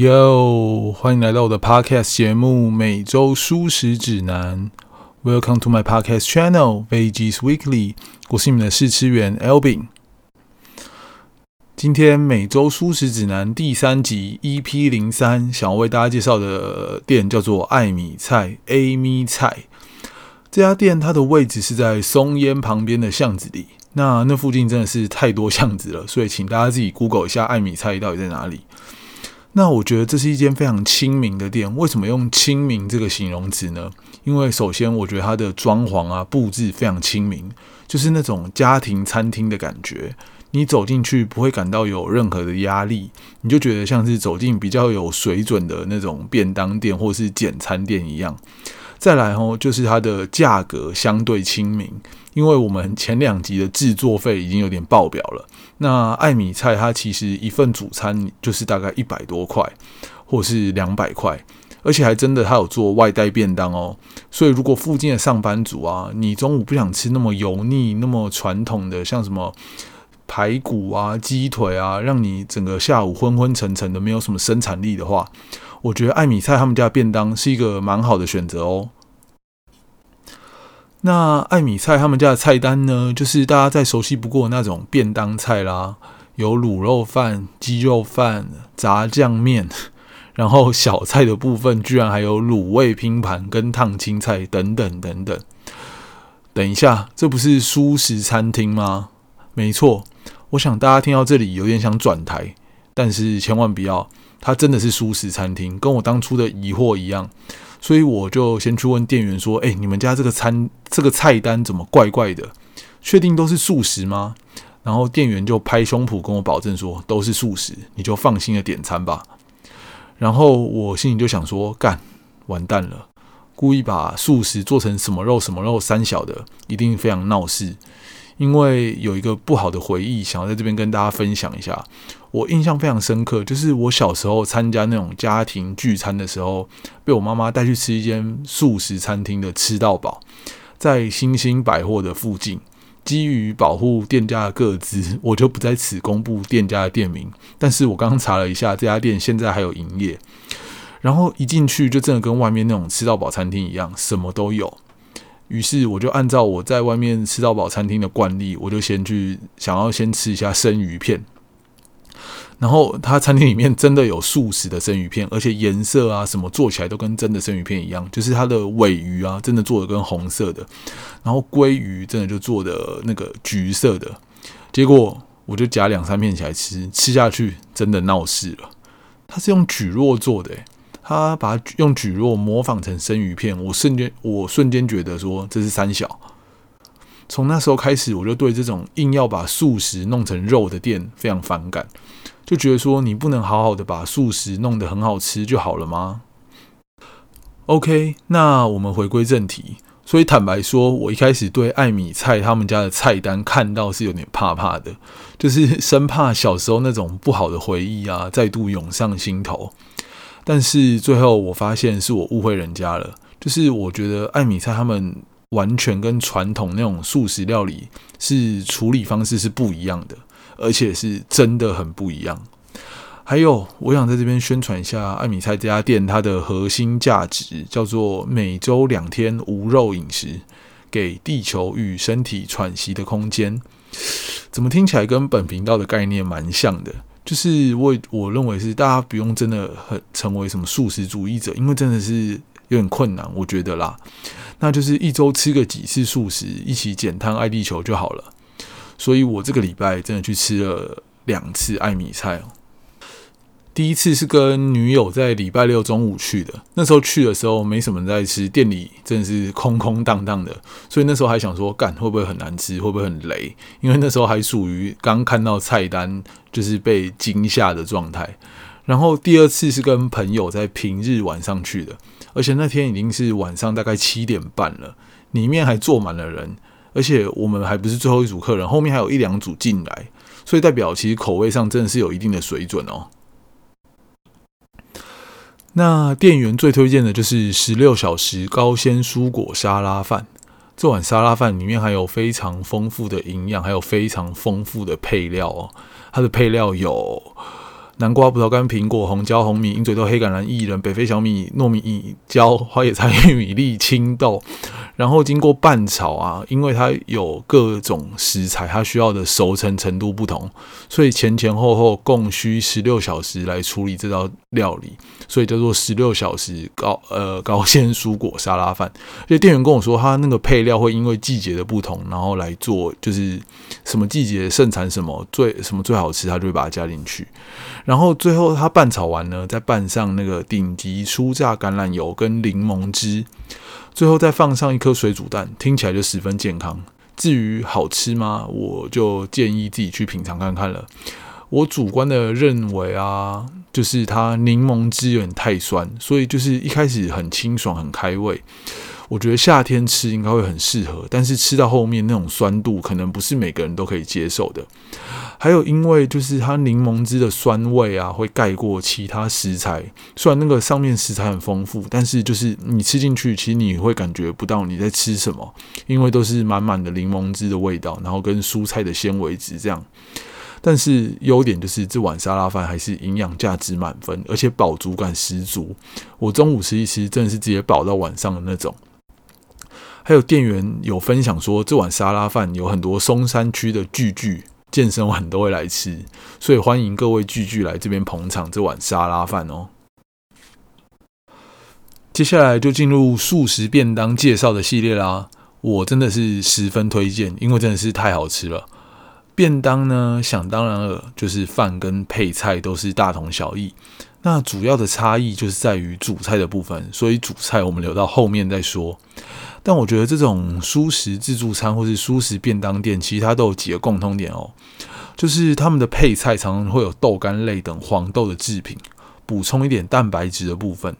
Yo，欢迎来到我的 Podcast 节目《每周舒适指南》。Welcome to my Podcast channel Veggies Weekly。我是你们的试吃员 Albin。今天每周舒适指南第三集 EP 零三，想要为大家介绍的店叫做艾米菜 Amy 菜。这家店它的位置是在松烟旁边的巷子里。那那附近真的是太多巷子了，所以请大家自己 Google 一下艾米菜到底在哪里。那我觉得这是一间非常亲民的店。为什么用亲民这个形容词呢？因为首先我觉得它的装潢啊布置非常亲民，就是那种家庭餐厅的感觉。你走进去不会感到有任何的压力，你就觉得像是走进比较有水准的那种便当店或是简餐店一样。再来哦，就是它的价格相对亲民，因为我们前两集的制作费已经有点爆表了。那艾米菜它其实一份主餐就是大概一百多块，或是两百块，而且还真的它有做外带便当哦。所以如果附近的上班族啊，你中午不想吃那么油腻、那么传统的，像什么排骨啊、鸡腿啊，让你整个下午昏昏沉沉的，没有什么生产力的话。我觉得艾米菜他们家便当是一个蛮好的选择哦。那艾米菜他们家的菜单呢，就是大家再熟悉不过那种便当菜啦，有卤肉饭、鸡肉饭、炸酱面，然后小菜的部分居然还有卤味拼盘跟烫青菜等等等等。等一下，这不是素食餐厅吗？没错，我想大家听到这里有点想转台，但是千万不要。它真的是素食餐厅，跟我当初的疑惑一样，所以我就先去问店员说：“哎，你们家这个餐这个菜单怎么怪怪的？确定都是素食吗？”然后店员就拍胸脯跟我保证说：“都是素食，你就放心的点餐吧。”然后我心里就想说：“干，完蛋了！故意把素食做成什么肉什么肉三小的，一定非常闹事。”因为有一个不好的回忆，想要在这边跟大家分享一下。我印象非常深刻，就是我小时候参加那种家庭聚餐的时候，被我妈妈带去吃一间素食餐厅的吃到饱，在新兴百货的附近。基于保护店家的个资，我就不在此公布店家的店名。但是我刚刚查了一下，这家店现在还有营业。然后一进去就真的跟外面那种吃到饱餐厅一样，什么都有。于是我就按照我在外面吃到饱餐厅的惯例，我就先去想要先吃一下生鱼片。然后他餐厅里面真的有素食的生鱼片，而且颜色啊什么做起来都跟真的生鱼片一样，就是它的尾鱼啊真的做的跟红色的，然后鲑鱼真的就做的那个橘色的。结果我就夹两三片起来吃，吃下去真的闹事了。它是用蒟蒻做的。他把用蒟蒻模仿成生鱼片，我瞬间我瞬间觉得说这是三小。从那时候开始，我就对这种硬要把素食弄成肉的店非常反感，就觉得说你不能好好的把素食弄得很好吃就好了吗？OK，那我们回归正题。所以坦白说，我一开始对艾米菜他们家的菜单看到是有点怕怕的，就是生怕小时候那种不好的回忆啊再度涌上心头。但是最后我发现是我误会人家了，就是我觉得艾米菜他们完全跟传统那种素食料理是处理方式是不一样的，而且是真的很不一样。还有，我想在这边宣传一下艾米菜这家店，它的核心价值叫做每周两天无肉饮食，给地球与身体喘息的空间。怎么听起来跟本频道的概念蛮像的？就是我我认为是大家不用真的很成为什么素食主义者，因为真的是有点困难，我觉得啦。那就是一周吃个几次素食，一起减碳爱地球就好了。所以我这个礼拜真的去吃了两次艾米菜。第一次是跟女友在礼拜六中午去的，那时候去的时候没什么人在吃，店里真的是空空荡荡的，所以那时候还想说，干会不会很难吃，会不会很雷？因为那时候还属于刚看到菜单就是被惊吓的状态。然后第二次是跟朋友在平日晚上去的，而且那天已经是晚上大概七点半了，里面还坐满了人，而且我们还不是最后一组客人，后面还有一两组进来，所以代表其实口味上真的是有一定的水准哦。那店员最推荐的就是十六小时高鲜蔬果沙拉饭。这碗沙拉饭里面含有非常丰富的营养，还有非常丰富的配料哦。它的配料有南瓜、葡萄干、苹果、红椒、红米、鹰嘴豆、黑橄榄、薏仁、北非小米、糯米椒、花野菜、玉米粒、青豆。然后经过拌炒啊，因为它有各种食材，它需要的熟成程度不同，所以前前后后共需十六小时来处理这道料理，所以叫做十六小时高呃高纤蔬果沙拉饭。所以店员跟我说，他那个配料会因为季节的不同，然后来做，就是什么季节盛产什么最什么最好吃，他就会把它加进去。然后最后他拌炒完呢，再拌上那个顶级初榨橄榄油跟柠檬汁。最后再放上一颗水煮蛋，听起来就十分健康。至于好吃吗？我就建议自己去品尝看看了。我主观的认为啊，就是它柠檬汁有点太酸，所以就是一开始很清爽很开胃。我觉得夏天吃应该会很适合，但是吃到后面那种酸度，可能不是每个人都可以接受的。还有，因为就是它柠檬汁的酸味啊，会盖过其他食材。虽然那个上面食材很丰富，但是就是你吃进去，其实你会感觉不到你在吃什么，因为都是满满的柠檬汁的味道，然后跟蔬菜的纤维质这样。但是优点就是这碗沙拉饭还是营养价值满分，而且饱足感十足。我中午吃一吃，真的是直接饱到晚上的那种。还有店员有分享说，这碗沙拉饭有很多松山区的聚聚。健身完都会来吃，所以欢迎各位聚聚来这边捧场这碗沙拉饭哦。接下来就进入素食便当介绍的系列啦，我真的是十分推荐，因为真的是太好吃了。便当呢，想当然了，就是饭跟配菜都是大同小异，那主要的差异就是在于主菜的部分，所以主菜我们留到后面再说。但我觉得这种蔬食自助餐或是蔬食便当店，其实它都有几个共通点哦，就是他们的配菜常常会有豆干类等黄豆的制品，补充一点蛋白质的部分。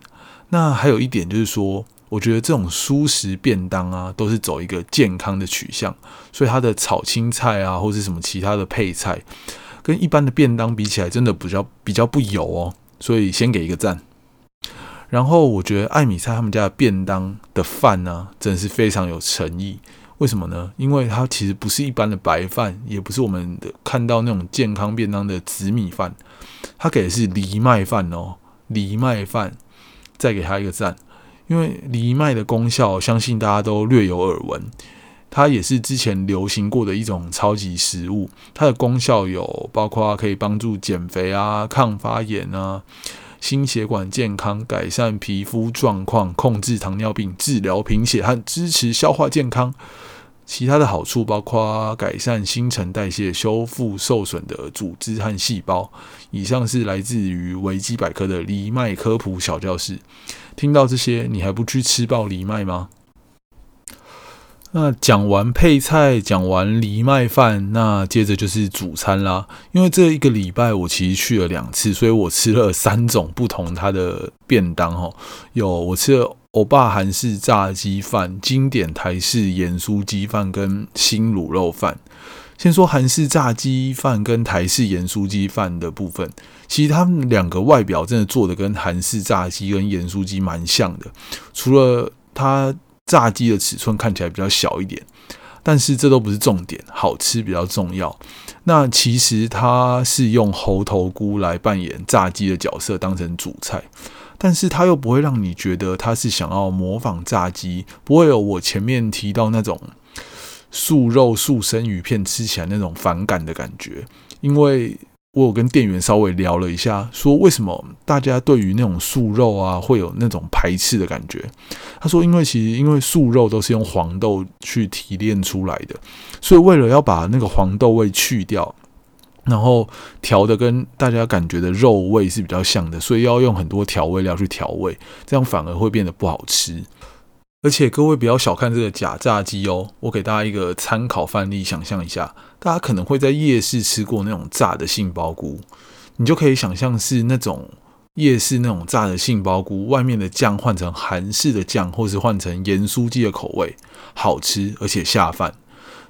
那还有一点就是说，我觉得这种蔬食便当啊，都是走一个健康的取向，所以它的炒青菜啊，或是什么其他的配菜，跟一般的便当比起来，真的比较比较不油哦，所以先给一个赞。然后我觉得艾米菜他们家的便当的饭呢，真的是非常有诚意。为什么呢？因为它其实不是一般的白饭，也不是我们的看到那种健康便当的紫米饭，它给的是藜麦饭哦，藜麦饭。再给他一个赞，因为藜麦的功效，相信大家都略有耳闻。它也是之前流行过的一种超级食物，它的功效有包括可以帮助减肥啊、抗发炎啊。心血管健康，改善皮肤状况，控制糖尿病，治疗贫血和支持消化健康。其他的好处包括改善新陈代谢，修复受损的组织和细胞。以上是来自于维基百科的藜麦科普小教室。听到这些，你还不去吃爆藜麦吗？那讲完配菜，讲完藜麦饭，那接着就是主餐啦。因为这一个礼拜我其实去了两次，所以我吃了三种不同它的便当哦。有我吃了欧巴韩式炸鸡饭、经典台式盐酥鸡饭跟新卤肉饭。先说韩式炸鸡饭跟台式盐酥鸡饭的部分，其实他们两个外表真的做的跟韩式炸鸡跟盐酥鸡蛮像的，除了它。炸鸡的尺寸看起来比较小一点，但是这都不是重点，好吃比较重要。那其实它是用猴头菇来扮演炸鸡的角色，当成主菜，但是它又不会让你觉得它是想要模仿炸鸡，不会有我前面提到那种素肉素生鱼片吃起来那种反感的感觉，因为。我有跟店员稍微聊了一下，说为什么大家对于那种素肉啊会有那种排斥的感觉？他说，因为其实因为素肉都是用黄豆去提炼出来的，所以为了要把那个黄豆味去掉，然后调的跟大家感觉的肉味是比较像的，所以要用很多调味料去调味，这样反而会变得不好吃。而且各位不要小看这个假炸鸡哦，我给大家一个参考范例，想象一下，大家可能会在夜市吃过那种炸的杏鲍菇，你就可以想象是那种夜市那种炸的杏鲍菇，外面的酱换成韩式的酱，或是换成盐酥鸡的口味，好吃而且下饭。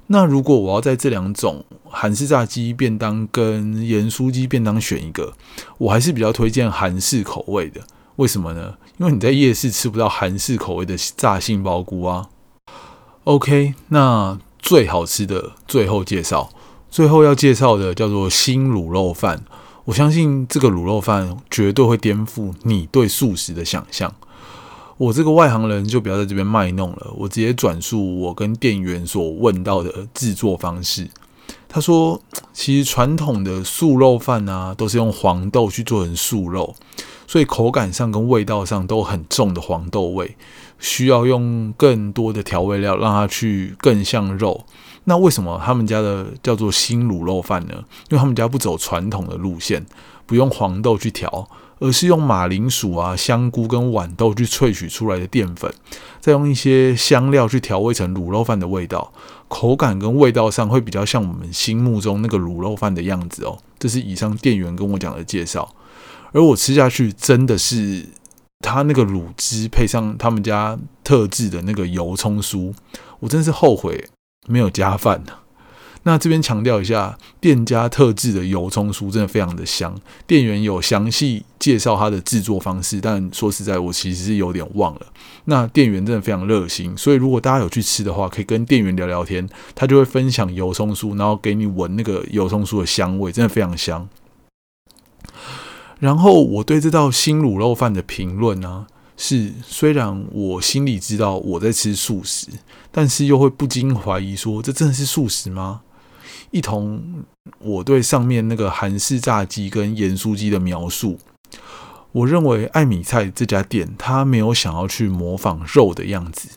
那如果我要在这两种韩式炸鸡便当跟盐酥鸡便当选一个，我还是比较推荐韩式口味的。为什么呢？因为你在夜市吃不到韩式口味的炸杏鲍菇啊。OK，那最好吃的最后介绍，最后要介绍的叫做新卤肉饭。我相信这个卤肉饭绝对会颠覆你对素食的想象。我这个外行人就不要在这边卖弄了，我直接转述我跟店员所问到的制作方式。他说，其实传统的素肉饭啊，都是用黄豆去做成素肉，所以口感上跟味道上都很重的黄豆味，需要用更多的调味料让它去更像肉。那为什么他们家的叫做新卤肉饭呢？因为他们家不走传统的路线，不用黄豆去调。而是用马铃薯啊、香菇跟豌豆去萃取出来的淀粉，再用一些香料去调味成卤肉饭的味道，口感跟味道上会比较像我们心目中那个卤肉饭的样子哦。这是以上店员跟我讲的介绍，而我吃下去真的是，他那个卤汁配上他们家特制的那个油葱酥，我真是后悔没有加饭呢。那这边强调一下，店家特制的油葱酥真的非常的香。店员有详细介绍它的制作方式，但说实在，我其实是有点忘了。那店员真的非常热心，所以如果大家有去吃的话，可以跟店员聊聊天，他就会分享油葱酥，然后给你闻那个油葱酥的香味，真的非常香。然后我对这道新卤肉饭的评论呢，是虽然我心里知道我在吃素食，但是又会不禁怀疑说，这真的是素食吗？一同我对上面那个韩式炸鸡跟盐酥鸡的描述，我认为艾米菜这家店，他没有想要去模仿肉的样子，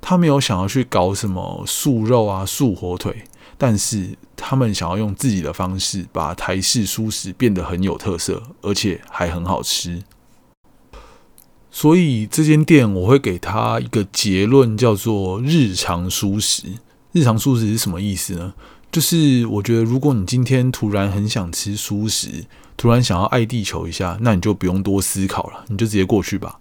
他没有想要去搞什么素肉啊、素火腿，但是他们想要用自己的方式，把台式素食变得很有特色，而且还很好吃。所以这间店，我会给他一个结论，叫做日常素食。日常素食是什么意思呢？就是我觉得，如果你今天突然很想吃素食，突然想要爱地球一下，那你就不用多思考了，你就直接过去吧。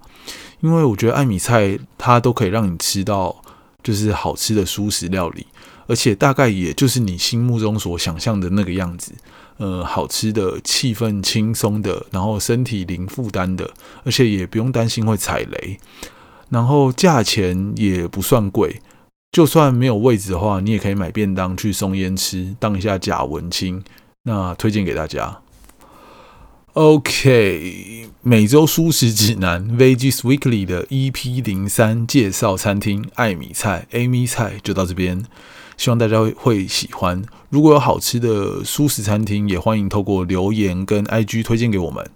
因为我觉得艾米菜它都可以让你吃到就是好吃的素食料理，而且大概也就是你心目中所想象的那个样子。呃，好吃的，气氛轻松的，然后身体零负担的，而且也不用担心会踩雷，然后价钱也不算贵。就算没有位置的话，你也可以买便当去松烟吃，当一下假文青。那推荐给大家。OK，每周舒食指南 Vegs Weekly 的 EP 零三介绍餐厅艾米菜 Amy 菜就到这边，希望大家会喜欢。如果有好吃的舒食餐厅，也欢迎透过留言跟 IG 推荐给我们。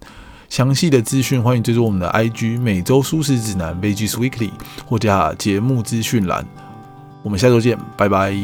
详细的资讯欢迎追踪我们的 IG 每周舒食指南 Vegs Weekly 或加节目资讯栏。我们下周见，拜拜。